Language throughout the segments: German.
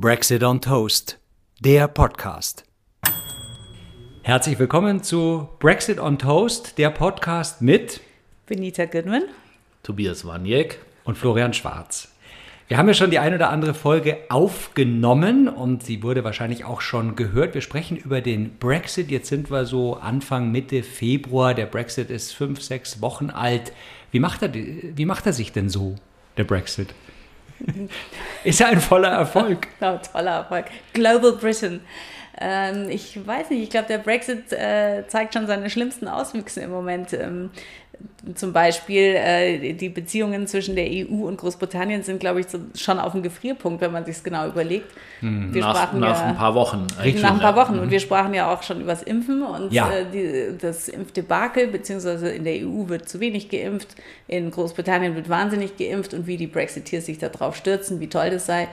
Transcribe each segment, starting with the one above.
Brexit on Toast, der Podcast. Herzlich willkommen zu Brexit on Toast, der Podcast mit Benita Goodman, Tobias Waniek und Florian Schwarz. Wir haben ja schon die ein oder andere Folge aufgenommen und sie wurde wahrscheinlich auch schon gehört. Wir sprechen über den Brexit. Jetzt sind wir so Anfang, Mitte Februar. Der Brexit ist fünf, sechs Wochen alt. Wie macht er, wie macht er sich denn so, der Brexit? Ist ein voller Erfolg. Ja, toller Erfolg. Global Britain. Ähm, ich weiß nicht, ich glaube, der Brexit äh, zeigt schon seine schlimmsten Auswüchse im Moment. Ähm, zum Beispiel äh, die Beziehungen zwischen der EU und Großbritannien sind, glaube ich, so, schon auf dem Gefrierpunkt, wenn man sich es genau überlegt. Hm, wir nach, sprachen nach ja, ein paar Wochen. Richtig, nach ein paar Wochen. Ja. Und mhm. wir sprachen ja auch schon über das Impfen und ja. äh, die, das Impfdebakel, beziehungsweise in der EU wird zu wenig geimpft, in Großbritannien wird wahnsinnig geimpft und wie die Brexiteers sich darauf stürzen, wie toll das sei.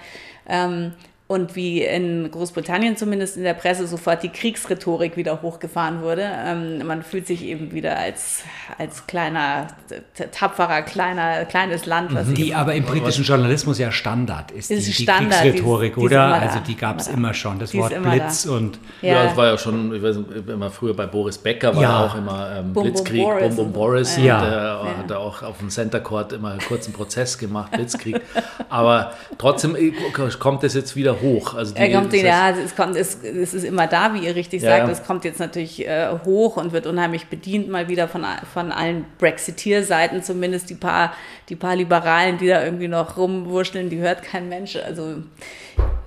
Ähm, und wie in Großbritannien zumindest in der Presse sofort die Kriegsrhetorik wieder hochgefahren wurde. Ähm, man fühlt sich eben wieder als, als kleiner, tapferer, kleiner, kleines Land. Was die aber im britischen Journalismus ja Standard ist, ist die, die Standard, Kriegsrhetorik, die ist, oder? Die also die gab es immer schon, das Wort Blitz da. und... Ja. ja, es war ja schon, ich weiß nicht, immer früher bei Boris Becker war ja auch immer ähm, Bum, Blitzkrieg, Bum Boris, Bum, Bum Boris. Ja. Und, äh, ja. hat er auch auf dem Center Court immer einen kurzen Prozess gemacht, Blitzkrieg. aber trotzdem kommt es jetzt wieder hoch. Also die, er kommt, das heißt, ja, es, kommt, es, es, ist immer da, wie ihr richtig ja, sagt. Es kommt jetzt natürlich äh, hoch und wird unheimlich bedient, mal wieder von, von allen Brexiteer-Seiten, zumindest die paar, die paar Liberalen, die da irgendwie noch rumwurschteln, die hört kein Mensch. Also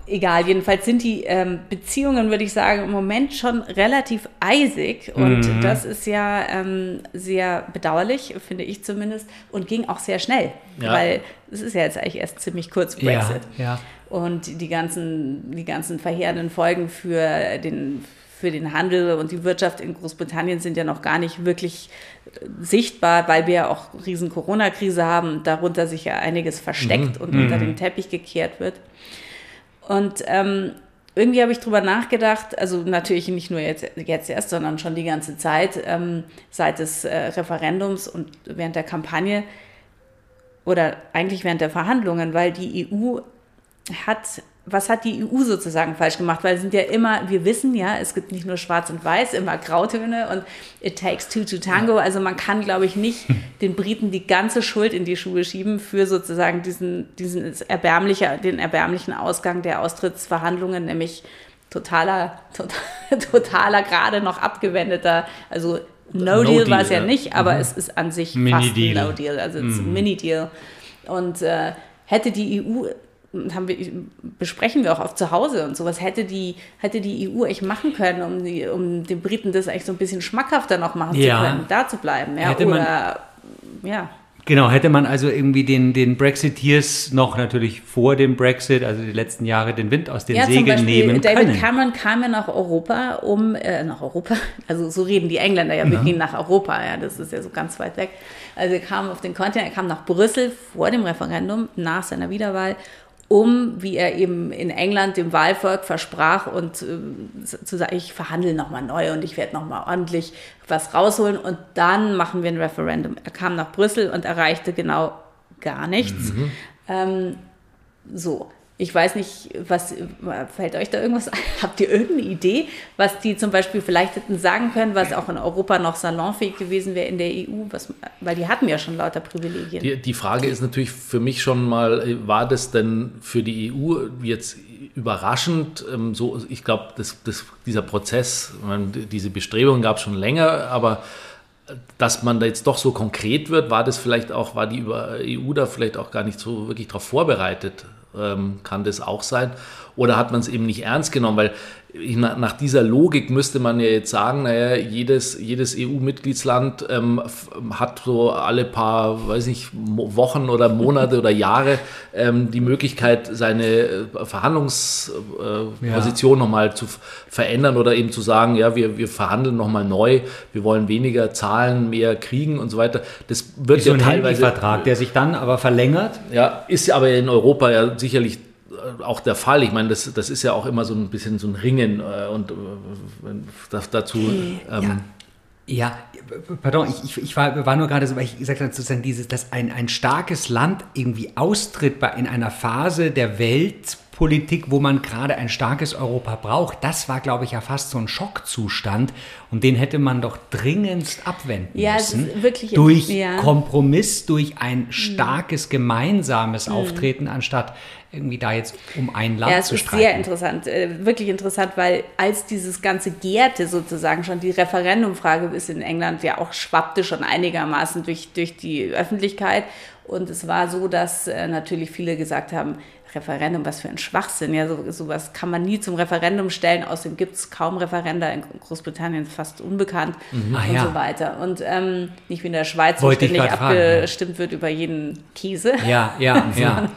egal, jedenfalls sind die ähm, Beziehungen, würde ich sagen, im Moment schon relativ eisig und mhm. das ist ja ähm, sehr bedauerlich, finde ich zumindest, und ging auch sehr schnell, ja. weil es ist ja jetzt eigentlich erst ziemlich kurz Brexit. Ja, ja. Und die ganzen, die ganzen verheerenden Folgen für den, für den Handel und die Wirtschaft in Großbritannien sind ja noch gar nicht wirklich äh, sichtbar, weil wir ja auch riesen Corona-Krise haben und darunter sich ja einiges versteckt mhm. und unter mhm. den Teppich gekehrt wird. Und ähm, irgendwie habe ich drüber nachgedacht, also natürlich nicht nur jetzt, jetzt erst, sondern schon die ganze Zeit, ähm, seit des äh, Referendums und während der Kampagne oder eigentlich während der Verhandlungen, weil die EU hat was hat die EU sozusagen falsch gemacht? Weil es sind ja immer, wir wissen ja, es gibt nicht nur Schwarz und Weiß, immer Grautöne und it takes two to tango. Also man kann, glaube ich, nicht den Briten die ganze Schuld in die Schuhe schieben für sozusagen diesen, diesen erbärmlicher, den erbärmlichen Ausgang der Austrittsverhandlungen, nämlich totaler, total, totaler, gerade noch abgewendeter, also No, no Deal, Deal war es ja, nicht, aber mhm. es ist an sich Mini fast ein No Deal, also es ist ein mhm. Mini Deal. Und äh, hätte die EU haben wir, besprechen wir auch oft zu Hause und sowas, hätte die, hätte die EU echt machen können, um, die, um den Briten das echt so ein bisschen schmackhafter noch machen ja. zu können, da zu bleiben. Ja, hätte Oder, man, ja. Genau, hätte man also irgendwie den, den Brexiteers noch natürlich vor dem Brexit, also die letzten Jahre, den Wind aus den ja, Segeln Beispiel, nehmen David können. Cameron kam ja nach Europa, um, äh, nach Europa, also so reden die Engländer ja, wir ja. gehen nach Europa, ja, das ist ja so ganz weit weg. Also er kam auf den Kontinent, er kam nach Brüssel vor dem Referendum, nach seiner Wiederwahl um, wie er eben in England dem Wahlvolk versprach und äh, zu sagen, ich verhandle nochmal neu und ich werde nochmal ordentlich was rausholen und dann machen wir ein Referendum. Er kam nach Brüssel und erreichte genau gar nichts. Mhm. Ähm, so. Ich weiß nicht, was fällt euch da irgendwas ein? Habt ihr irgendeine Idee, was die zum Beispiel vielleicht hätten sagen können, was auch in Europa noch salonfähig gewesen wäre in der EU? Was, weil die hatten ja schon lauter Privilegien. Die, die Frage ist natürlich für mich schon mal, war das denn für die EU jetzt überraschend? Ähm, so, ich glaube, dieser Prozess, diese Bestrebungen gab es schon länger, aber dass man da jetzt doch so konkret wird, war das vielleicht auch, war die EU da vielleicht auch gar nicht so wirklich darauf vorbereitet? Ähm, kann das auch sein. Oder hat man es eben nicht ernst genommen? Weil nach dieser Logik müsste man ja jetzt sagen, naja, jedes, jedes EU-Mitgliedsland ähm, hat so alle paar, weiß ich, Wochen oder Monate oder Jahre ähm, die Möglichkeit, seine äh, Verhandlungsposition äh, ja. nochmal zu verändern oder eben zu sagen, ja, wir, wir verhandeln nochmal neu, wir wollen weniger zahlen, mehr kriegen und so weiter. Das wird Wie ja so ein teilweise. Vertrag, der sich dann aber verlängert. Ja, ist aber in Europa ja sicherlich auch der Fall. Ich meine, das, das ist ja auch immer so ein bisschen so ein Ringen äh, und äh, dazu. Ähm, ja. Ja, pardon, ich, ich, ich war, war, nur gerade so, weil ich gesagt habe, sozusagen dieses, dass ein, ein starkes Land irgendwie austritt bei, in einer Phase der Welt Politik, wo man gerade ein starkes Europa braucht, das war, glaube ich, ja fast so ein Schockzustand und den hätte man doch dringendst abwenden Ja, müssen. ist wirklich- durch ja. Kompromiss, durch ein starkes gemeinsames Auftreten, anstatt irgendwie da jetzt um ein Land Ja, es zu ist streiten. sehr interessant, äh, wirklich interessant, weil als dieses ganze gärte sozusagen schon, die Referendumfrage ist in England ja auch schwappte schon einigermaßen durch, durch die Öffentlichkeit. Und es war so, dass äh, natürlich viele gesagt haben, Referendum, was für ein Schwachsinn. Ja, so, sowas kann man nie zum Referendum stellen. Außerdem gibt es kaum Referenda in Großbritannien, fast unbekannt Ah, und ja. so weiter. Und ähm, nicht wie in der Schweiz, wo ständig grad fragen, abgestimmt wird über jeden Käse Ja, ja, ja.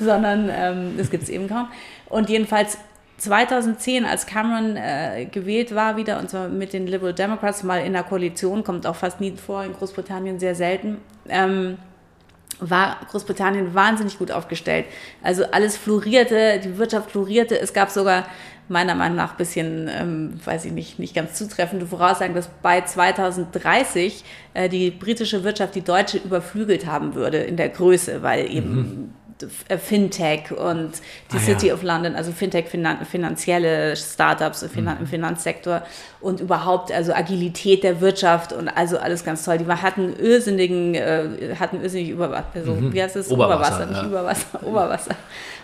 sondern ähm, das gibt es eben kaum. Und jedenfalls 2010, als Cameron äh, gewählt war wieder, und zwar mit den Liberal Democrats, mal in der Koalition, kommt auch fast nie vor, in Großbritannien sehr selten, ähm, war Großbritannien wahnsinnig gut aufgestellt. Also alles florierte, die Wirtschaft florierte. Es gab sogar meiner Meinung nach ein bisschen, ähm, weiß ich nicht, nicht ganz zutreffende Voraussagen, dass bei 2030 äh, die britische Wirtschaft die deutsche überflügelt haben würde in der Größe, weil eben äh, Fintech und die Ah, City ja. of London, also Fintech, finan finanzielle Startups finan im Finanzsektor und überhaupt also Agilität der Wirtschaft und also alles ganz toll. Die hatten irrsinnigen, äh, hatten irrsinnig Überwasser, also, wie heißt es? Oberwasser, nicht ja. Überwasser, Oberwasser.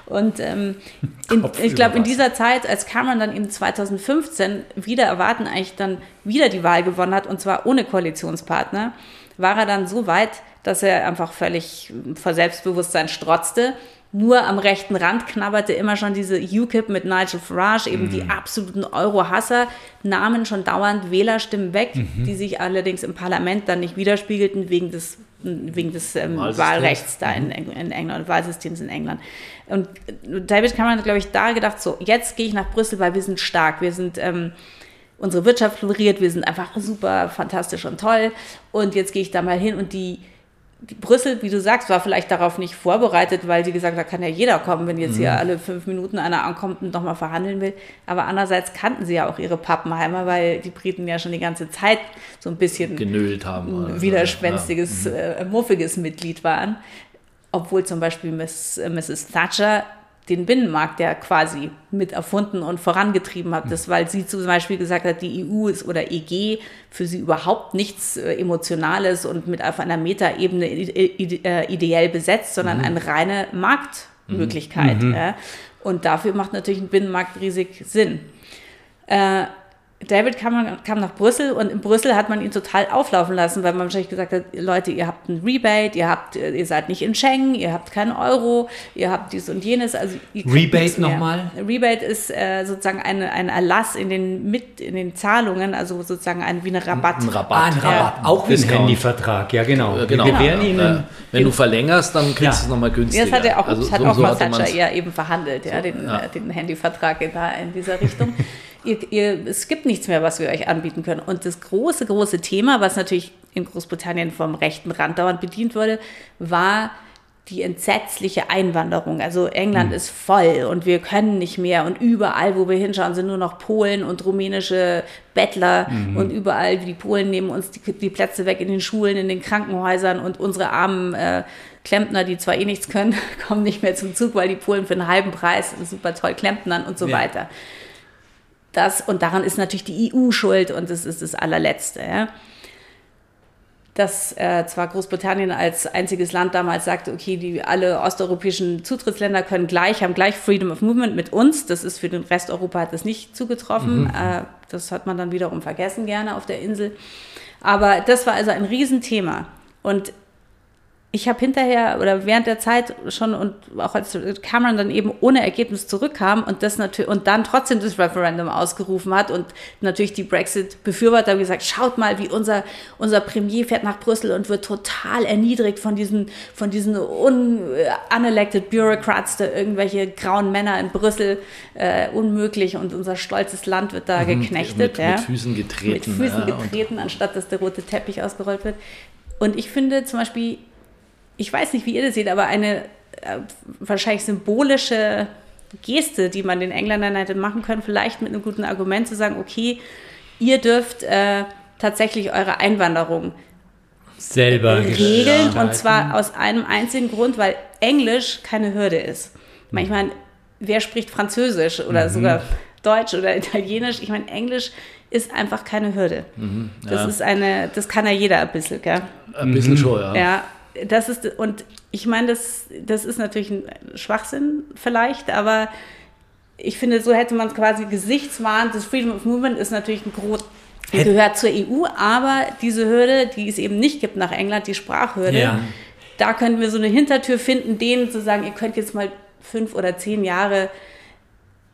Und ähm, in, ich glaube, in dieser Zeit, als Cameron dann in 2015 wieder erwarten eigentlich dann wieder die Wahl gewonnen hat, und zwar ohne Koalitionspartner, war er dann so weit, dass er einfach völlig vor Selbstbewusstsein strotzte. Nur am rechten Rand knabberte immer schon diese UKIP mit Nigel Farage, eben die absoluten Euro-Hasser, nahmen schon dauernd Wählerstimmen weg, die sich allerdings im Parlament dann nicht widerspiegelten wegen des, wegen des ähm. Wahlrechts da in, Eng- in England, Wahlsystems in England. Und David Cameron hat, glaube ich, da gedacht, so, jetzt gehe ich nach Brüssel, weil wir sind stark, wir sind, ähm, unsere Wirtschaft floriert, wir sind einfach super, fantastisch und toll. Und jetzt gehe ich da mal hin und die, die Brüssel, wie du sagst, war vielleicht darauf nicht vorbereitet, weil sie gesagt hat, da kann ja jeder kommen, wenn jetzt hier alle fünf Minuten einer ankommt und nochmal verhandeln will. Aber andererseits kannten sie ja auch ihre Pappenheimer, weil die Briten ja schon die ganze Zeit so ein bisschen genölt haben. Also, widerspenstiges, äh, muffiges Mitglied waren. Obwohl zum Beispiel Miss, äh, Mrs. Thatcher den Binnenmarkt ja quasi mit erfunden und vorangetrieben hat. Das, weil sie zum Beispiel gesagt hat, die EU ist oder EG für sie überhaupt nichts äh, Emotionales und mit auf einer Metaebene ide- äh, ideell besetzt, sondern eine reine Marktmöglichkeit. Ja. Und dafür macht natürlich ein Binnenmarkt riesig Sinn. Äh, David kam, kam nach Brüssel und in Brüssel hat man ihn total auflaufen lassen, weil man wahrscheinlich gesagt hat, Leute, ihr habt ein Rebate, ihr habt, ihr seid nicht in Schengen, ihr habt keinen Euro, ihr habt dies und jenes. Also Rebate nochmal? Rebate ist äh, sozusagen eine, ein Erlass in den, mit, in den Zahlungen, also sozusagen ein, wie eine Rabatt. Ein Ah, Rabatt. ein Rabatt. Auch wie ein. Handyvertrag, ja genau. Ja, genau. Wir gewähren Ja, Ihnen ja. Wenn du verlängerst, dann kriegst Ja. du es nochmal Ja, günstiger. das hat er auch, Also hat so- auch so Thatcher ja eben verhandelt, ja, den, ja. äh, den Handyvertrag in dieser Richtung. ihr, ihr, es gibt nichts mehr, was wir euch anbieten können. Und das große, große Thema, was natürlich in Großbritannien vom rechten Rand dauernd bedient wurde, war die entsetzliche Einwanderung. Also England ist voll und wir können nicht mehr und überall, wo wir hinschauen, sind nur noch Polen und rumänische Bettler und überall, die Polen nehmen uns die, die Plätze weg in den Schulen, in den Krankenhäusern und unsere armen äh, Klempner, die zwar eh nichts können, kommen nicht mehr zum Zug, weil die Polen für einen halben Preis super toll klempnern und so Ja. weiter. Das, und daran ist natürlich die EU schuld und das ist das allerletzte. Ja dass äh, zwar Großbritannien als einziges Land damals sagte, okay, die alle osteuropäischen Zutrittsländer können gleich, haben gleich Freedom of Movement mit uns. Das ist für den Rest Europa hat das nicht zugetroffen. Äh, das hat man dann wiederum vergessen gerne auf der Insel. Aber das war also ein Riesenthema. Und ich habe hinterher oder während der Zeit schon und auch als Cameron dann eben ohne Ergebnis zurückkam und das natürlich und dann trotzdem das Referendum ausgerufen hat und natürlich die Brexit-Befürworter haben gesagt, schaut mal, wie unser, unser Premier fährt nach Brüssel und wird total erniedrigt von diesen, von diesen un, unelected Bureaucrats, da irgendwelche grauen Männer in Brüssel, äh, unmöglich und unser stolzes Land wird da geknechtet. Mhm. Mit, ja mit Füßen getreten. mit Füßen ja, getreten, anstatt dass der rote Teppich ausgerollt wird. Und ich finde zum Beispiel, ich weiß nicht, wie ihr das seht, aber eine äh, wahrscheinlich symbolische Geste, die man den Engländern hätte machen können, vielleicht mit einem guten Argument zu sagen, okay, ihr dürft äh, tatsächlich eure Einwanderung selber regeln gestalten. und zwar aus einem einzigen Grund, weil Englisch keine Hürde ist. Manchmal wer spricht Französisch oder mhm. sogar Deutsch oder Italienisch? Ich meine, Englisch ist einfach keine Hürde. Mhm, ja. Das ist eine, das kann ja jeder ein bisschen, gell? Ein bisschen mhm. schon, ja. Ja, das ist, und ich meine, das, das ist natürlich ein Schwachsinn vielleicht, aber ich finde, so hätte man es quasi gesichtswahrend. Das Freedom of Movement ist natürlich ein groß, gehört zur EU, aber diese Hürde, die es eben nicht gibt nach England, die Sprachhürde, ja. da könnten wir so eine Hintertür finden, denen zu sagen, ihr könnt jetzt mal fünf oder zehn Jahre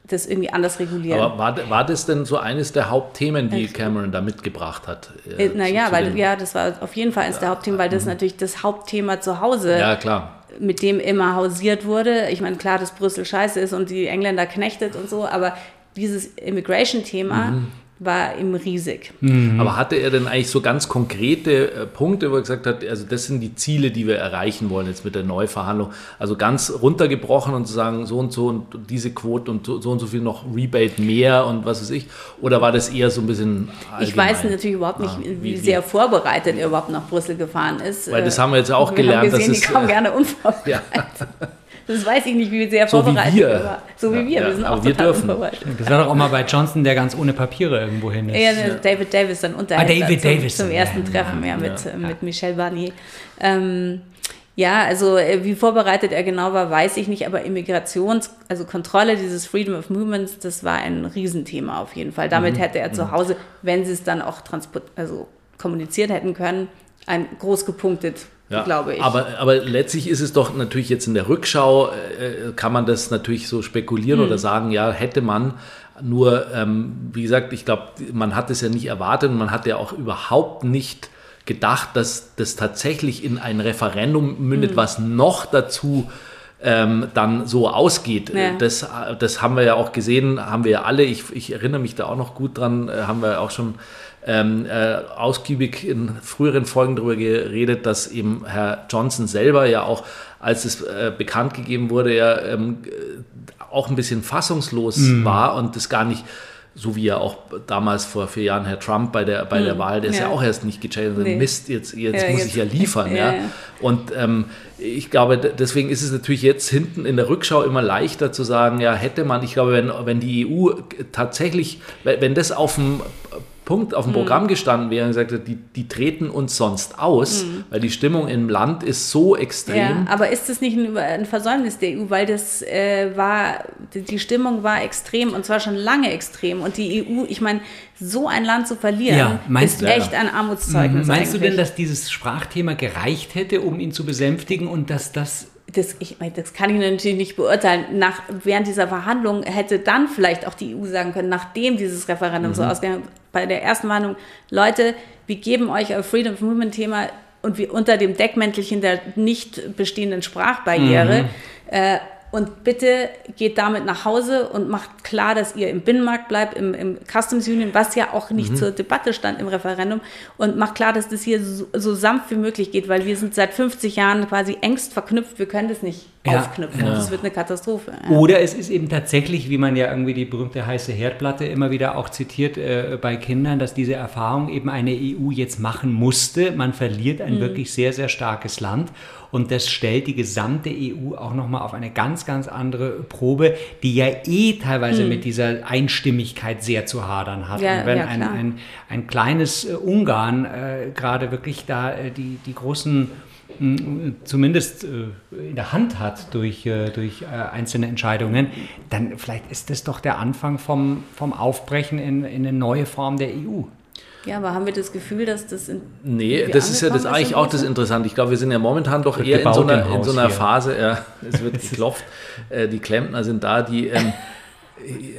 das irgendwie anders regulieren. Aber war, war das denn so eines der Hauptthemen, die Cameron da mitgebracht hat? Äh, naja, weil ja, das war auf jeden Fall eines der Hauptthemen, weil das mhm. natürlich das Hauptthema zu Hause, ja, klar. mit dem immer hausiert wurde. Ich meine, klar, dass Brüssel scheiße ist und die Engländer knechtet und so, aber dieses Immigration-Thema, mhm war ihm riesig. Mhm. Aber hatte er denn eigentlich so ganz konkrete äh, Punkte, wo er gesagt hat, also das sind die Ziele, die wir erreichen wollen jetzt mit der Neuverhandlung? Also ganz runtergebrochen und zu sagen, so und so und diese Quote und so, so und so viel noch Rebate mehr und was weiß ich? Oder war das eher so ein bisschen allgemein? Ich weiß natürlich überhaupt nicht, ah, wie, wie, sehr vorbereitet er überhaupt nach Brüssel gefahren ist. Weil das haben wir jetzt auch wir gelernt. Haben gesehen, dass die kommen gerne unvorbereitet. Ja. Das weiß ich nicht, wie sehr so vorbereitet wie wir. war. So wie wir, ja, wir sind auch wir dürfen. Das war doch auch mal bei Johnson, der ganz ohne Papiere irgendwo hin ist. Ja, ja. David Davis dann unterhält ah, David zum, Davis. zum ersten Treffen ja, mit, mit Michel Barnier. Ähm, ja, also äh, wie vorbereitet er genau war, weiß ich nicht, aber Immigrations-, also Kontrolle dieses Freedom of Movements, das war ein Riesenthema auf jeden Fall. Damit mhm. hätte er zu mhm. Hause, wenn sie es dann auch transport also kommuniziert hätten können, ein groß gepunktet ja, glaube ich. Aber, aber letztlich ist es doch natürlich jetzt in der Rückschau, äh, kann man das natürlich so spekulieren hm. oder sagen, ja, hätte man nur, ähm, wie gesagt, ich glaube, man hat es ja nicht erwartet und man hat ja auch überhaupt nicht gedacht, dass das tatsächlich in ein Referendum mündet, hm. was noch dazu ähm, dann so ausgeht. Ja. Das, das haben wir ja auch gesehen, haben wir ja alle, ich, ich erinnere mich da auch noch gut dran, äh, haben wir auch schon ähm, äh, ausgiebig in früheren Folgen darüber geredet, dass eben Herr Johnson selber ja auch, als es äh, bekannt gegeben wurde, ja ähm, auch ein bisschen fassungslos mhm. war und das gar nicht so wie ja auch damals vor vier Jahren Herr Trump bei der, bei der mhm. Wahl, der ist ja. ja auch erst nicht gechanged. Nee. Mist, jetzt, jetzt ja, muss jetzt, ich ja liefern. Ja, ja. Und ähm, ich glaube, deswegen ist es natürlich jetzt hinten in der Rückschau immer leichter zu sagen, ja, hätte man, ich glaube, wenn, wenn die EU tatsächlich, wenn das auf dem Punkt auf dem mhm. Programm gestanden wäre und gesagt hat, die, die treten uns sonst aus, mhm. weil die Stimmung im Land ist so extrem. Ja, aber ist das nicht ein, ein Versäumnis der EU, weil das äh, war, die Stimmung war extrem und zwar schon lange extrem und die EU, ich meine, so ein Land zu verlieren, ja, meinst, ist echt ein Armutszeugnis. Meinst eigentlich. du denn, dass dieses Sprachthema gereicht hätte, um ihn zu besänftigen und dass das das, ich das kann ich natürlich nicht beurteilen. Nach, während dieser Verhandlungen hätte dann vielleicht auch die EU sagen können, nachdem dieses Referendum mhm. so ausgegangen bei der ersten Warnung, Leute, wir geben euch euer Freedom of Movement Thema und wir unter dem Deckmäntelchen der nicht bestehenden Sprachbarriere mhm. äh, und bitte geht damit nach Hause und macht klar, dass ihr im Binnenmarkt bleibt, im, im Customs Union, was ja auch nicht mhm. zur Debatte stand im Referendum. Und macht klar, dass das hier so, so, sanft wie möglich geht, weil wir sind seit 50 Jahren quasi engst verknüpft. Wir können das nicht ja. aufknüpfen. Ja. Das wird eine Katastrophe. Ja. Oder es ist eben tatsächlich, wie man ja irgendwie die berühmte heiße Herdplatte immer wieder auch zitiert äh, bei Kindern, dass diese Erfahrung eben eine EU jetzt machen musste. Man verliert ein mhm. wirklich sehr, sehr starkes Land. Und das stellt die gesamte EU auch nochmal auf eine ganz, ganz andere Probe, die ja eh teilweise hm. mit dieser Einstimmigkeit sehr zu hadern hat. Ja, und wenn ja, ein, ein, ein, kleines äh, Ungarn äh, gerade wirklich da äh, die, die großen hm, zumindest äh, in der Hand hat durch, äh, durch einzelne Entscheidungen, dann vielleicht ist das doch der Anfang vom, vom Aufbrechen in, in eine neue Form der EU. Ja, aber haben wir das Gefühl, dass das in. Nee, das ist ja das eigentlich auch das Interessante. Ich glaube, wir sind ja momentan doch eher in so einer, in so einer Phase, ja, es wird geklopft, äh, die Klempner sind da, die. Ähm,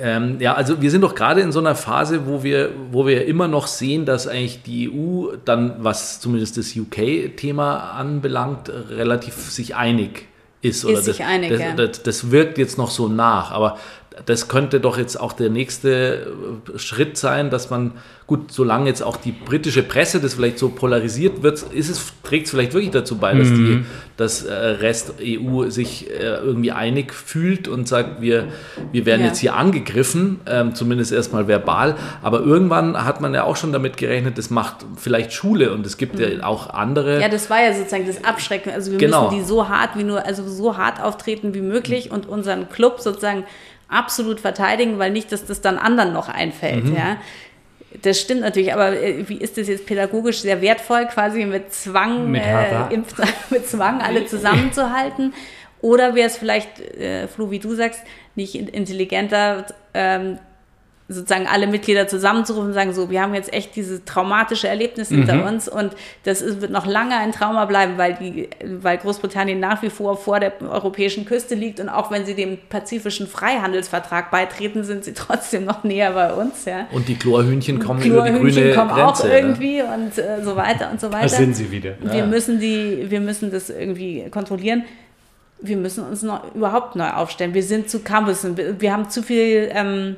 ähm, ja, also wir sind doch gerade in so einer Phase, wo wir, wo wir immer noch sehen, dass eigentlich die EU dann, was zumindest das UK-Thema anbelangt, relativ sich einig ist. ist oder sich das, einig, das, ja. das, das, wirkt jetzt noch so nach. Aber das könnte doch jetzt auch der nächste äh, Schritt sein, dass man, gut, solange jetzt auch die britische Presse das vielleicht so polarisiert wird, ist es, trägt es vielleicht wirklich dazu bei, dass die, das äh, Rest EU sich äh, irgendwie einig fühlt und sagt, wir, wir werden Ja. jetzt hier angegriffen, ähm, zumindest erstmal verbal. Aber irgendwann hat man ja auch schon damit gerechnet, das macht vielleicht Schule und es gibt ja auch andere. Ja, das war ja sozusagen das Abschrecken. Also wir Genau. müssen die so hart wie nur, also so hart auftreten wie möglich und unseren Club sozusagen absolut verteidigen, weil nicht, dass das dann anderen noch einfällt. Mhm. Ja. Das stimmt natürlich, aber äh, wie ist das jetzt pädagogisch sehr wertvoll, quasi mit Zwang, Mit äh, Impf mit Zwang alle zusammenzuhalten? Oder wäre es vielleicht, äh, Flo, wie du sagst, nicht in- intelligenter, ähm, sozusagen alle Mitglieder zusammenzurufen und sagen, so, wir haben jetzt echt dieses traumatische Erlebnis hinter uns und das ist, wird noch lange ein Trauma bleiben, weil, die, weil Großbritannien nach wie vor vor der europäischen Küste liegt und auch wenn sie dem pazifischen Freihandelsvertrag beitreten, sind sie trotzdem noch näher bei uns. Ja. Und die Chlorhühnchen kommen über die Chlorhühnchen grüne kommen Grenze. auch ne? irgendwie und äh, so weiter und so weiter. Da sind sie wieder. Wir müssen die, wir müssen das irgendwie kontrollieren. Wir müssen uns noch überhaupt neu aufstellen. Wir sind zu. Wir wir haben zu viel ähm,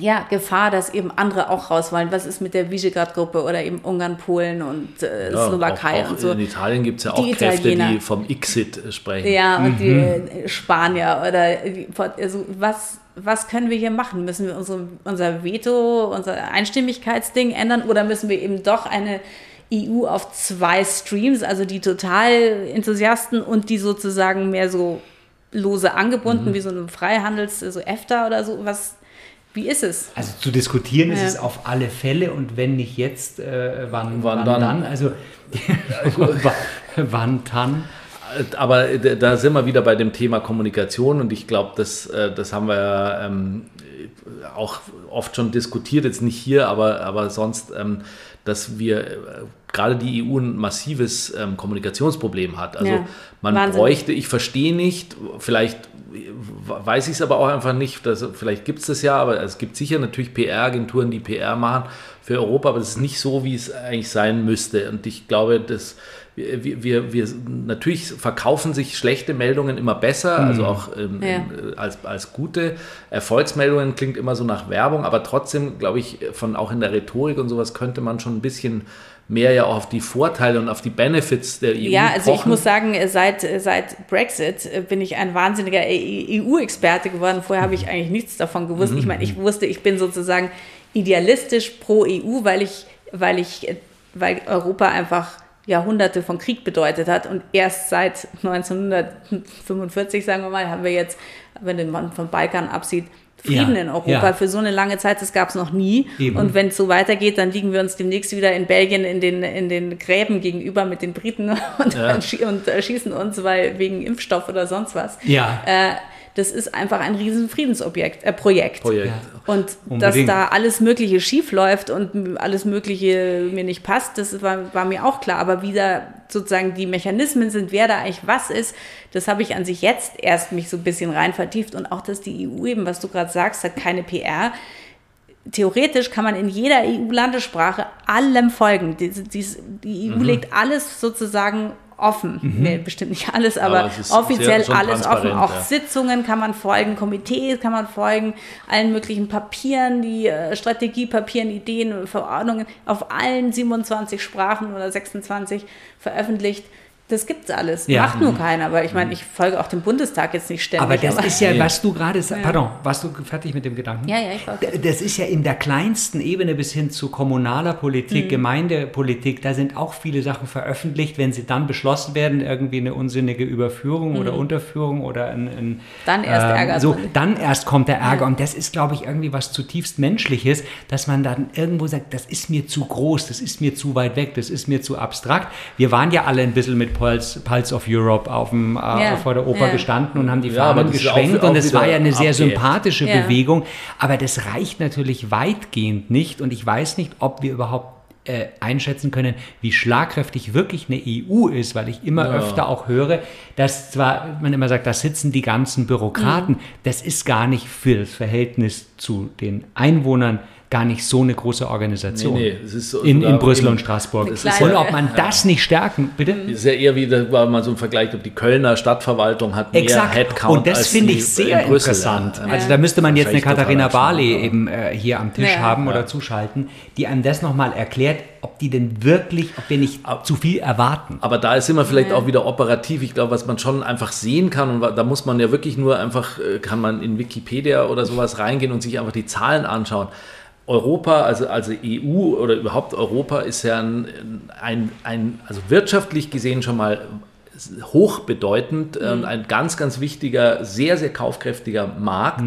ja, Gefahr, dass eben andere auch raus wollen. Was ist mit der Visegrad-Gruppe oder eben Ungarn, Polen und äh, Ja, Slowakei auch, auch und so. In Italien gibt es ja auch Die Kräfte, Italiener. die vom Exit äh, sprechen. Ja, und Mhm. die äh, Spanier oder die- also was, was können wir hier machen? Müssen wir unsere, unser Veto, unser Einstimmigkeitsding ändern oder müssen wir eben doch eine EU auf zwei Streams, also die Total-Enthusiasten und die sozusagen mehr so lose Mhm. angebunden, wie so ein Freihandels-, so EFTA oder so, was, wie ist es? Also zu diskutieren ist Ja. es auf alle Fälle und wenn nicht jetzt, äh, wann, Wann wann, dann? dann? Also wann dann? Aber da sind wir wieder bei dem Thema Kommunikation und ich glaube, das, äh, das haben wir ja ähm, auch oft schon diskutiert, jetzt nicht hier, aber, aber sonst, ähm, dass wir äh, gerade die EU ein massives ähm, Kommunikationsproblem hat. Also Ja, man Wahnsinn. bräuchte, ich verstehe nicht, vielleicht weiß ich es aber auch einfach nicht, dass, vielleicht gibt es das ja, aber es gibt sicher natürlich PR-Agenturen, die PR machen für Europa, aber das ist nicht so, wie es eigentlich sein müsste. Und ich glaube, dass wir, wir, wir natürlich verkaufen sich schlechte Meldungen immer besser, also auch ähm, Ja. in, als, als gute Erfolgsmeldungen klingt immer so nach Werbung, aber trotzdem glaube ich, von auch in der Rhetorik und sowas könnte man schon ein bisschen mehr ja auch auf die Vorteile und auf die Benefits der EU Ja, also ich pochen. muss sagen, seit, seit Brexit äh, bin ich ein wahnsinniger EU-Experte geworden. Vorher habe ich eigentlich nichts davon gewusst. Ich meine, ich wusste, ich bin sozusagen idealistisch pro EU, weil ich, weil ich, äh, weil Europa einfach Jahrhunderte von Krieg bedeutet hat und erst seit 1945, sagen wir mal, haben wir jetzt, wenn man vom Balkan absieht, Frieden Ja, in Europa. ja. Für so eine lange Zeit, das gab es noch nie. Eben. Und wenn es so weitergeht, dann liegen wir uns demnächst wieder in Belgien in den, in den Gräben gegenüber mit den Briten und, Ja. und äh, schießen uns, weil wegen Impfstoff oder sonst was. Ja. Äh, das ist einfach ein riesen Friedensobjekt, äh, Projekt. Projekt. Ja. Und dass Unbedingt. da alles Mögliche schief läuft und alles Mögliche mir nicht passt, das war, war mir auch klar. Aber wie da sozusagen die Mechanismen sind, wer da eigentlich was ist, das habe ich an sich jetzt erst mich so ein bisschen rein vertieft. Und auch, dass die EU eben, was du gerade sagst, hat keine PR. Theoretisch kann man in jeder EU-Landessprache allem folgen. Die, die, die Mhm. EU legt alles sozusagen offen. Nee, bestimmt nicht alles, aber, Aber offiziell alles offen. Auch ja. Sitzungen kann man folgen, Komitees kann man folgen, allen möglichen Papieren, die äh, Strategiepapieren, Ideen, Verordnungen auf allen 27 Sprachen oder 26 veröffentlicht. Das gibt's alles. Ja. Macht nur keiner, weil ich meine, ich folge auch dem Bundestag jetzt nicht ständig. Aber das ist ja, was du gerade sagst. Pardon, warst du fertig mit dem Gedanken? Ja, ja, ich folge. Das ist ja in der kleinsten Ebene bis hin zu kommunaler Politik, Mhm. Gemeindepolitik, da sind auch viele Sachen veröffentlicht, wenn sie dann beschlossen werden, irgendwie eine unsinnige Überführung oder Unterführung oder ein, ein Mhm. Dann erst ärgert so, man sich. dann erst kommt der Ärger und das ist, glaube ich, irgendwie was zutiefst Menschliches, dass man dann irgendwo sagt, das ist mir zu groß, das ist mir zu weit weg, das ist mir zu abstrakt. Wir waren ja alle ein bisschen mit Pulse, Pulse of Europe auf dem, äh, Ja, vor der Oper ja. gestanden und haben die Ja, Fahnen ist auch- geschwenkt auch und es war ja eine sehr abgeebbt. sympathische Ja. Bewegung, aber das reicht natürlich weitgehend nicht und ich weiß nicht, ob wir überhaupt äh, einschätzen können, wie schlagkräftig wirklich eine EU ist, weil ich immer Ja. öfter auch höre, dass zwar man immer sagt, da sitzen die ganzen Bürokraten, Mhm. das ist gar nicht für das Verhältnis zu den Einwohnern gar nicht so eine große Organisation. Nee, nee, es ist so- in, in Brüssel eben- und Straßburg. Es Und ist ja- ob man das nicht stärken, bitte? Das ist ja eher wie, da war mal so ein Vergleich, ob die Kölner Stadtverwaltung hat mehr Exakt. Headcount Und das finde ich sehr in interessant. Ja. Also da müsste man jetzt eine Katharina Barley Schmarrn, eben äh, hier am Tisch Ja. haben oder zuschalten, die einem das nochmal erklärt, ob die denn wirklich, ob wir nicht zu viel erwarten. Aber da ist immer vielleicht auch wieder operativ. Ich glaube, was man schon einfach sehen kann, und da muss man ja wirklich nur einfach, äh, kann man in Wikipedia oder sowas reingehen und sich einfach die Zahlen anschauen. Europa, also, also EU oder überhaupt Europa ist ja ein, ein, ein also wirtschaftlich gesehen schon mal hochbedeutend äh, und ein ganz, ganz wichtiger, sehr, sehr kaufkräftiger Markt.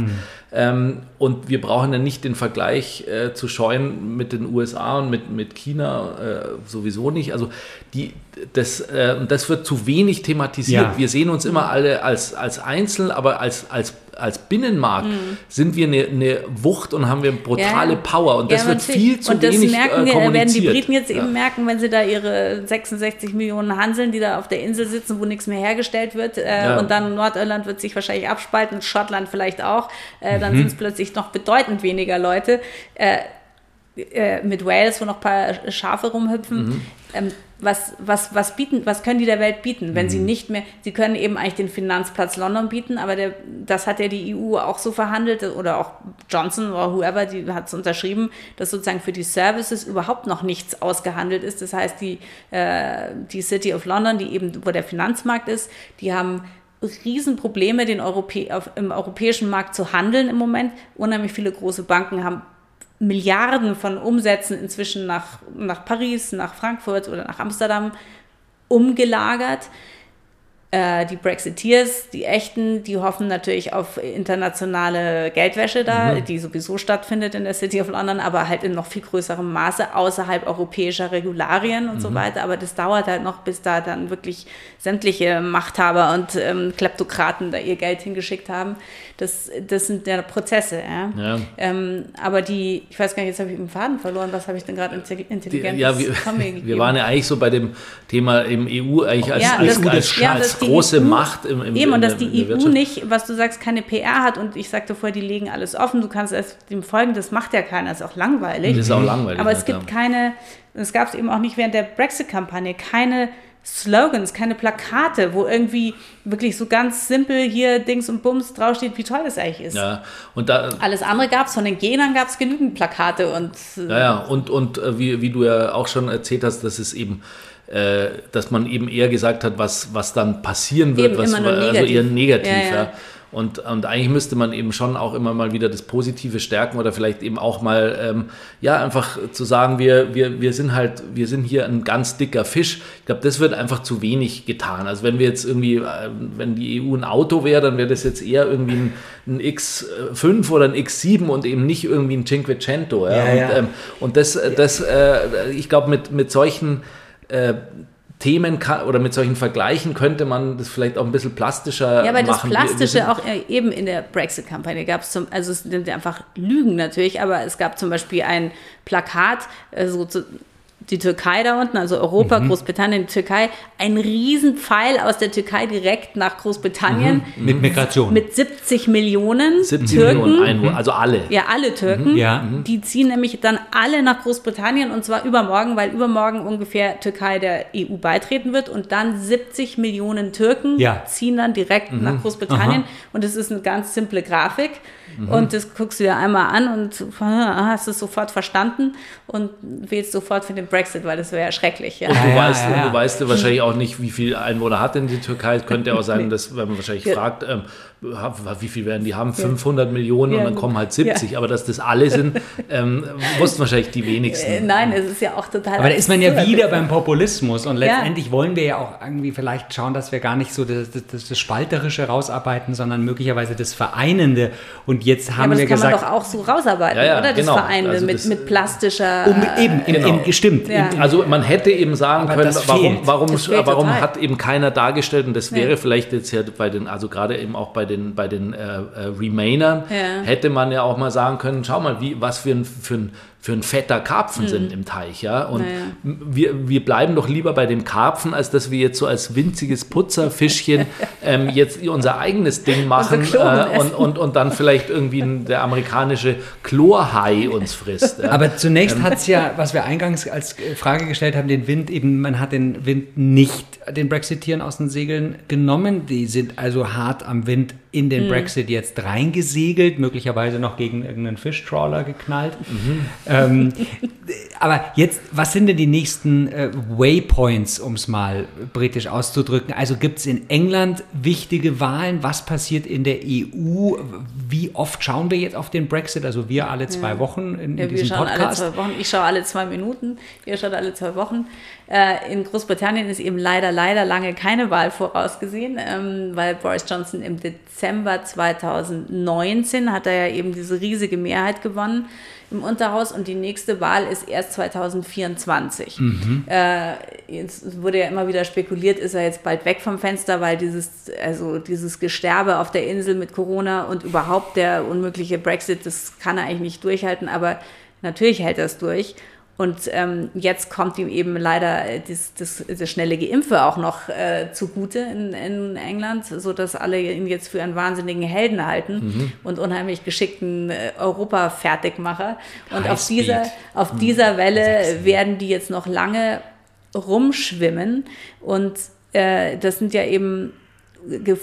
Ähm, und wir brauchen ja nicht den Vergleich äh, zu scheuen mit den USA und mit, mit China äh, sowieso nicht. Also die, das, äh, das wird zu wenig thematisiert. Ja. Wir sehen uns immer alle als, als Einzeln, aber als, als, als Binnenmarkt sind wir eine, eine Wucht und haben wir brutale Ja. Power. Und das Ja, wird viel zu Und das wenig merken äh, kommuniziert. werden die Briten jetzt eben merken, wenn sie da ihre 66 Millionen Hanseln, die da auf der Insel sitzen, wo nichts mehr hergestellt wird. Äh. Und dann Nordirland wird sich wahrscheinlich abspalten, Schottland vielleicht auch. Äh, Mhm. dann sind es plötzlich noch bedeutend weniger Leute. Äh, äh, mit Wales, wo noch ein paar Schafe rumhüpfen. Mhm. Ähm, was, was, was, bieten, was können die der Welt bieten, wenn sie Mhm. nicht mehr, sie können eben eigentlich den Finanzplatz London bieten, aber der, das hat ja die EU auch so verhandelt oder auch Johnson oder whoever, die hat es unterschrieben, dass sozusagen für die Services überhaupt noch nichts ausgehandelt ist. Das heißt, die, äh, die City of London, die eben, wo der Finanzmarkt ist, die haben Riesenprobleme, den Europä auf, im europäischen Markt zu handeln im Moment. Unheimlich viele große Banken haben Milliarden von Umsätzen inzwischen nach, nach Paris, nach Frankfurt oder nach Amsterdam umgelagert. Äh, die Brexiteers, die echten, die hoffen natürlich auf internationale Geldwäsche da, die sowieso stattfindet in der City of London, aber halt in noch viel größerem Maße außerhalb europäischer Regularien und so weiter. Aber das dauert halt noch, bis da dann wirklich sämtliche Machthaber und ähm, Kleptokraten da ihr Geld hingeschickt haben. Das, das sind ja Prozesse. Ja? Ja. Ähm, aber die, ich weiß gar nicht, jetzt habe ich den Faden verloren. Was habe ich denn gerade intelli- Die, intelligentes ja, wir, wir waren ja eigentlich so bei dem Thema im EU eigentlich als, Ja, als, das- als, ja, als dass die große EU Macht im, im Eben, und dass die EU Wirtschaft. nicht, was du sagst, keine PR hat und ich sagte vorher, die legen alles offen, du kannst erst dem folgen, das macht ja keiner, ist auch langweilig. Das ist auch langweilig. Aber es gibt ja. keine, es gab es eben auch nicht während der Brexit-Kampagne, keine Slogans, keine Plakate, wo irgendwie wirklich so ganz simpel hier Dings und Bums draufsteht, wie toll das eigentlich ist. Ja, und da, Alles andere gab es, von den Genern gab es genügend Plakate und äh, Ja, ja, und, und äh, wie, wie du ja auch schon erzählt hast, dass es eben, äh, dass man eben eher gesagt hat, was, was dann passieren wird, Eben was immer nur also negativ. eher negativ. Ja, Ja, ja. Und, und eigentlich müsste man eben schon auch immer mal wieder das Positive stärken oder vielleicht eben auch mal, ähm, ja, einfach zu sagen, wir, wir, wir sind halt, wir sind hier ein ganz dicker Fisch. Ich glaube, das wird einfach zu wenig getan. Also wenn wir jetzt irgendwie, äh, wenn die EU ein Auto wäre, dann wäre das jetzt eher irgendwie ein, ein X5 oder ein X7 und eben nicht irgendwie ein Cinquecento. Ja? Ja, und, ja. Ähm, und das, das äh, ich glaube, mit, mit solchen äh, Themen kann, oder mit solchen Vergleichen könnte man das vielleicht auch ein bisschen plastischer Ja, aber das machen. Wir- wir Plastische auch äh, eben in der Brexit-Kampagne gab es zum, also es sind ja einfach Lügen natürlich, aber es gab zum Beispiel ein Plakat, äh, so zu, die Türkei da unten, also Europa, Mhm. Großbritannien, die Türkei, ein Riesenpfeil aus der Türkei direkt nach Großbritannien Mit Migration. mit 70 Millionen 70 Türken. Millionen Einwohner, also alle. Ja, alle Türken. Ja. Die ziehen nämlich dann alle nach Großbritannien und zwar übermorgen, weil übermorgen ungefähr Türkei der EU beitreten wird und dann 70 Millionen Türken Ja. ziehen dann direkt nach Großbritannien und es ist eine ganz simple Grafik und das guckst du dir einmal an und ah, hast es sofort verstanden und wählst sofort für den Brexit, weil das wäre ja schrecklich. Ja. Und du, Ja, ja, weißt, ja, ja. du weißt ja wahrscheinlich auch nicht, wie viele Einwohner hat denn die Türkei. Es könnte auch sein, dass, wenn man wahrscheinlich Ja. fragt, ähm, wie viel werden die haben? 500 Millionen Ja, und dann kommen halt 70. Aber dass das alle sind, ähm, wussten wahrscheinlich die Äh, wenigsten. Nein, es ist ja auch total. Aber da ist man ja wieder beim Populismus und Ja. letztendlich wollen wir ja auch irgendwie vielleicht schauen, dass wir gar nicht so das, das, das Spalterische rausarbeiten, sondern möglicherweise das Vereinende. Und jetzt Ja, haben aber wir das kann gesagt, man doch auch so rausarbeiten, Ja, ja, oder? Das genau. Vereinende Also mit, das- mit plastischer. um, eben, im, Genau. im, gestimmt. Ja. Im, Also man hätte eben sagen Aber können, warum, warum, warum total. hat eben keiner dargestellt und das wäre Ja. vielleicht jetzt ja bei den, also gerade eben auch bei den, bei den äh, äh, Remainern, Ja. hätte man ja auch mal sagen können, schau mal, wie, was für ein, für ein, für ein fetter Karpfen sind im Teich, ja. Und naja. wir, wir bleiben doch lieber bei dem Karpfen, als dass wir jetzt so als winziges Putzerfischchen ähm, jetzt unser eigenes Ding machen äh, und, und, und dann vielleicht irgendwie der amerikanische Chlorhai uns frisst. Ja. Aber zunächst ähm. hat es ja, was wir eingangs als Frage gestellt haben, den Wind eben, man hat den Wind nicht den Brexitieren aus den Segeln genommen. Die sind also hart am Wind in den mhm. Brexit jetzt reingesegelt, möglicherweise noch gegen irgendeinen Fischtrawler geknallt. Mhm. Ähm, aber jetzt, was sind denn die nächsten äh, Waypoints, um es mal britisch auszudrücken? Also gibt es in England wichtige Wahlen? Was passiert in der EU? Wie oft schauen wir jetzt auf den Brexit? Also wir alle zwei ja. Wochen in, in ja, diesem Podcast. Alle zwei Wochen. Ich schaue alle zwei Minuten, ihr schaut alle zwei Wochen. Äh, in Großbritannien ist eben leider, leider lange keine Wahl vorausgesehen, ähm, weil Boris Johnson im Dezember 2019 hat er ja eben diese riesige Mehrheit gewonnen im Unterhaus und die nächste Wahl ist erst 2024. Mhm. Äh, jetzt wurde ja immer wieder spekuliert, ist er jetzt bald weg vom Fenster, weil dieses, also dieses Gesterbe auf der Insel mit Corona und überhaupt der unmögliche Brexit, das kann er eigentlich nicht durchhalten, aber natürlich hält er es durch. Und ähm, jetzt kommt ihm eben leider das, das, das schnelle Geimpfe auch noch äh, zugute in, in England, sodass alle ihn jetzt für einen wahnsinnigen Helden halten mhm. und unheimlich geschickten äh, Europa-Fertigmacher. Und auf dieser, auf dieser Welle werden die jetzt noch lange rumschwimmen. Und äh, das sind ja eben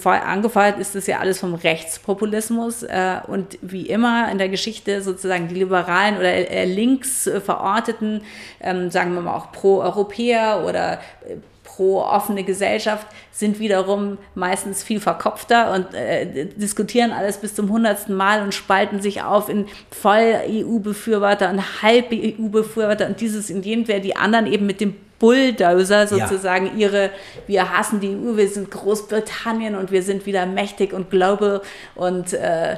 angefeuert ist das ja alles vom Rechtspopulismus äh, und wie immer in der Geschichte sozusagen die Liberalen oder äh, links verorteten, ähm, sagen wir mal auch pro-Europäer oder äh, pro-offene Gesellschaft sind wiederum meistens viel verkopfter und äh, diskutieren alles bis zum hundertsten Mal und spalten sich auf in Voll-EU-Befürworter und Halb-EU-Befürworter und dieses und jenes, wer die anderen eben mit dem Bulldozer sozusagen ja. ihre, wir hassen die EU, wir sind Großbritannien und wir sind wieder mächtig und global und äh,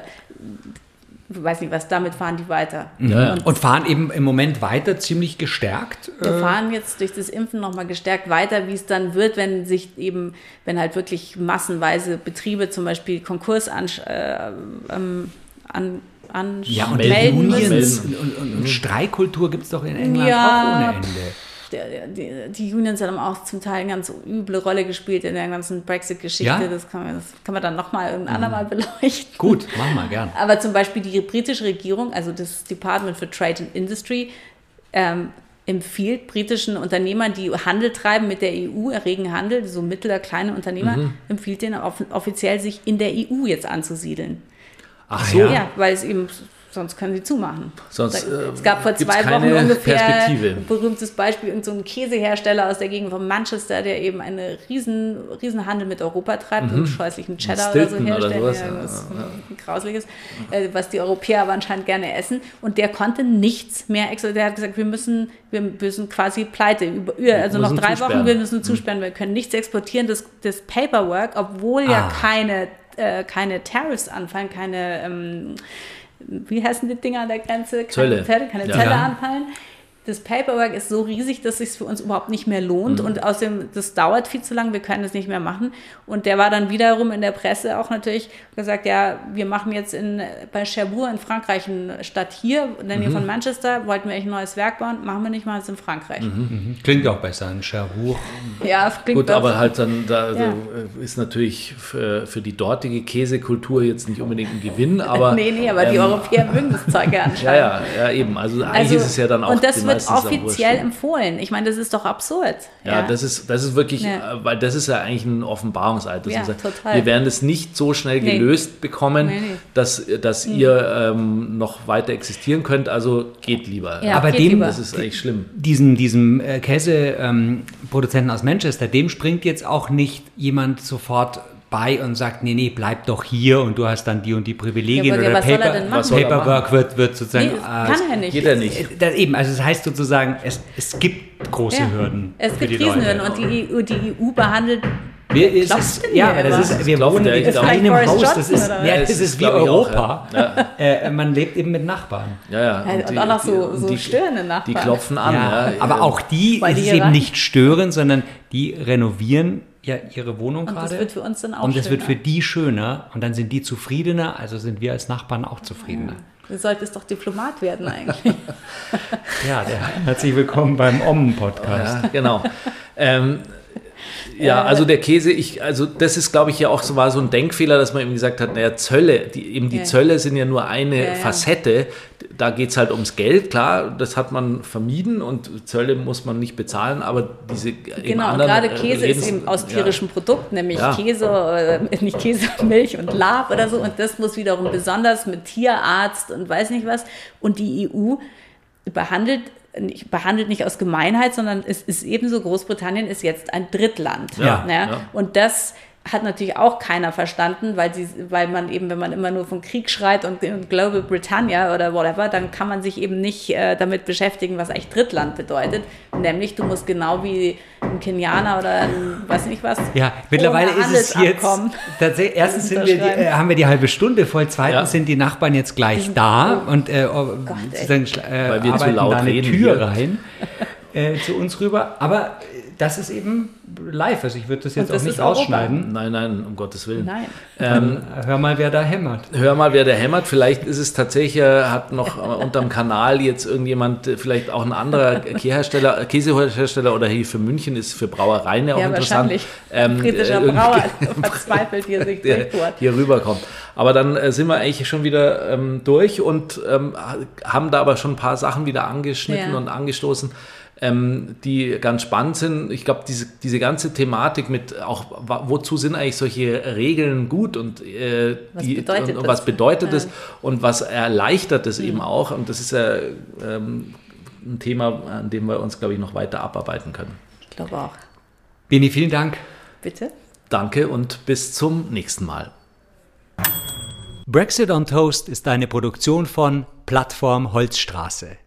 weiß nicht was, damit fahren die weiter. Ja. Und, und, fahren eben im Moment weiter ziemlich gestärkt. Wir äh, fahren jetzt durch das Impfen nochmal gestärkt weiter, wie es dann wird, wenn sich eben, wenn halt wirklich massenweise Betriebe zum Beispiel Konkurs an, äh, ähm, an an ja, und melden Unions und, und, und, Streikkultur gibt es doch in England ja, auch ohne Ende die, die, Unions haben auch zum Teil eine ganz üble Rolle gespielt in der ganzen Brexit-Geschichte. Ja? Das, kann man, das kann man dann nochmal mhm. andermal beleuchten. Gut, machen wir gern. Aber zum Beispiel die britische Regierung, also das Department for Trade and Industry, ähm, empfiehlt britischen Unternehmern, die Handel treiben mit der EU, erregen Handel, so mittler, kleine Unternehmer, mhm. empfiehlt denen offiziell, sich in der EU jetzt anzusiedeln. Ach so. Ja, weil es eben sonst können sie zumachen. Sonst, äh, es gab vor zwei Wochen ungefähr ein berühmtes Beispiel, irgendein so Käsehersteller aus der Gegend von Manchester, der eben einen riesen, riesen Handel mit Europa treibt mhm. und scheußlichen Cheddar oder so herstellt. Oder ja, das ja. Grausliches, äh, was die Europäer aber anscheinend gerne essen. Und der konnte nichts mehr, der hat gesagt, wir müssen, wir müssen quasi pleite, über, also noch drei zusperren. Wochen, wir müssen mhm. zusperren, wir können nichts exportieren. Das, das Paperwork, obwohl ah. ja keine, äh, keine Tariffs anfallen, keine ähm, wie heißen die Dinger an der Grenze? Zölle. Keine, keine ja. Zölle anfallen das Paperwork ist so riesig, dass es sich für uns überhaupt nicht mehr lohnt mhm. und außerdem, das dauert viel zu lang, wir können das nicht mehr machen. Und der war dann wiederum in der Presse auch natürlich gesagt, ja, wir machen jetzt in, bei Cherbourg in Frankreich eine Stadt hier, in der Nähe mhm. von Manchester, wollten wir ein neues Werk bauen, machen wir nicht mal, jetzt in Frankreich. Mhm. mhm. Klingt auch besser, in Cherbourg. Ja, klingt Gut, aber halt dann, da ja. ist natürlich für, für, die dortige Käsekultur jetzt nicht unbedingt ein Gewinn, aber... nee, nee, aber ähm, die Europäer mögen das Zeug ja anscheinend. Ja, ja, ja, eben, also eigentlich also, ist es ja dann auch... Wird offiziell empfohlen. Ich meine, das ist doch absurd. Ja, ja. das ist, das ist wirklich, ja. Äh, weil das ist ja eigentlich ein Offenbarungseid. Ja, wir werden es nicht so schnell gelöst nee. bekommen, nee, nee. dass, dass mhm. ihr ähm, noch weiter existieren könnt. Also geht lieber. Ja, Aber dem, lieber. das ist eigentlich schlimm. Diesem, diesem äh, Käseproduzenten ähm, aus Manchester, dem springt jetzt auch nicht jemand sofort bei und sagt, nee, nee, bleib doch hier und du hast dann die und die Privilegien ja, oder was Paper, Paperwork wird, wird sozusagen. Nee, kann er nicht. Geht er nicht. Das eben, also das heißt sozusagen, es, es gibt große ja, Hürden. Es gibt Riesenhürden und die EU, die EU behandelt wir, ist, ja, aber das ist, wir wohnen in einem Haus, das ist, ja, das ist, wie Europa. Auch, ja. äh, man lebt eben mit Nachbarn. Ja, ja. Und, und die, auch noch so, so die, störende Nachbarn. Die klopfen an. Ja, aber auch die ist es eben nicht stören, sondern die renovieren ja ihre Wohnung und gerade. Und das wird für uns dann auch Und das schöner. wird für die schöner und dann sind die zufriedener, also sind wir als Nachbarn auch zufriedener. Du solltest doch Diplomat werden eigentlich. ja, der, herzlich willkommen beim Om-Podcast. Ja, genau. ähm, ja, also der Käse, ich, also das ist, glaube ich, ja auch so war so ein Denkfehler, dass man eben gesagt hat, naja, Zölle, die, eben die ja. Zölle sind ja nur eine ja, Facette. Da geht es halt ums Geld, klar, das hat man vermieden und Zölle muss man nicht bezahlen, aber diese Genau, und gerade Käse Redens, ist eben aus tierischen Produkten, nämlich Käse, äh, nicht Käse, Milch und Lab oder so. Und das muss wiederum besonders mit Tierarzt und weiß nicht was. Und die EU behandelt behandelt nicht aus Gemeinheit, sondern es ist ebenso, Großbritannien ist jetzt ein Drittland. Ja, ja. ja. Und das hat natürlich auch keiner verstanden, weil, sie, weil man eben, wenn man immer nur von Krieg schreit und, und Global Britannia oder whatever, dann kann man sich eben nicht äh, damit beschäftigen, was eigentlich Drittland bedeutet. Nämlich, du musst genau wie ein Kenianer oder ein, weiß nicht was. Ja, mittlerweile ist es jetzt, tatsächlich, erstens sind wir die, äh, haben wir die halbe Stunde voll, zweitens ja. sind die Nachbarn jetzt gleich da und äh, oh, Gott, sozusagen, äh, weil wir zu laut da eine reden Tür hier. rein äh, zu uns rüber. Aber das ist eben live. Also ich würde das jetzt auch nicht rausschneiden. Nein, nein, um Gottes Willen. Nein. Ähm, hör mal, wer da hämmert. Hör mal, wer da hämmert. Vielleicht ist es tatsächlich, äh, hat noch unterm Kanal jetzt irgendjemand, äh, vielleicht auch ein anderer Käsehersteller, Käsehersteller oder hier für München ist für Brauereien ja auch ja, interessant. Wahrscheinlich. Ähm, Britischer äh, Brauer verzweifelt hier sich der, hier rüberkommt. Aber dann äh, sind wir eigentlich schon wieder ähm, durch und ähm, haben da aber schon ein paar Sachen wieder angeschnitten ja. und angestoßen ähm, die ganz spannend sind. Ich glaube, diese, diese ganze Thematik mit auch, wozu sind eigentlich solche Regeln gut und, äh, was, die, bedeutet und, was bedeutet es und was erleichtert es mhm. eben auch. Und das ist ja ähm, ein Thema, an dem wir uns, glaube ich, noch weiter abarbeiten können. Ich glaube auch. Bini, vielen Dank. Bitte. Danke und bis zum nächsten Mal. Brexit on Toast ist eine Produktion von Plattform Holzstraße.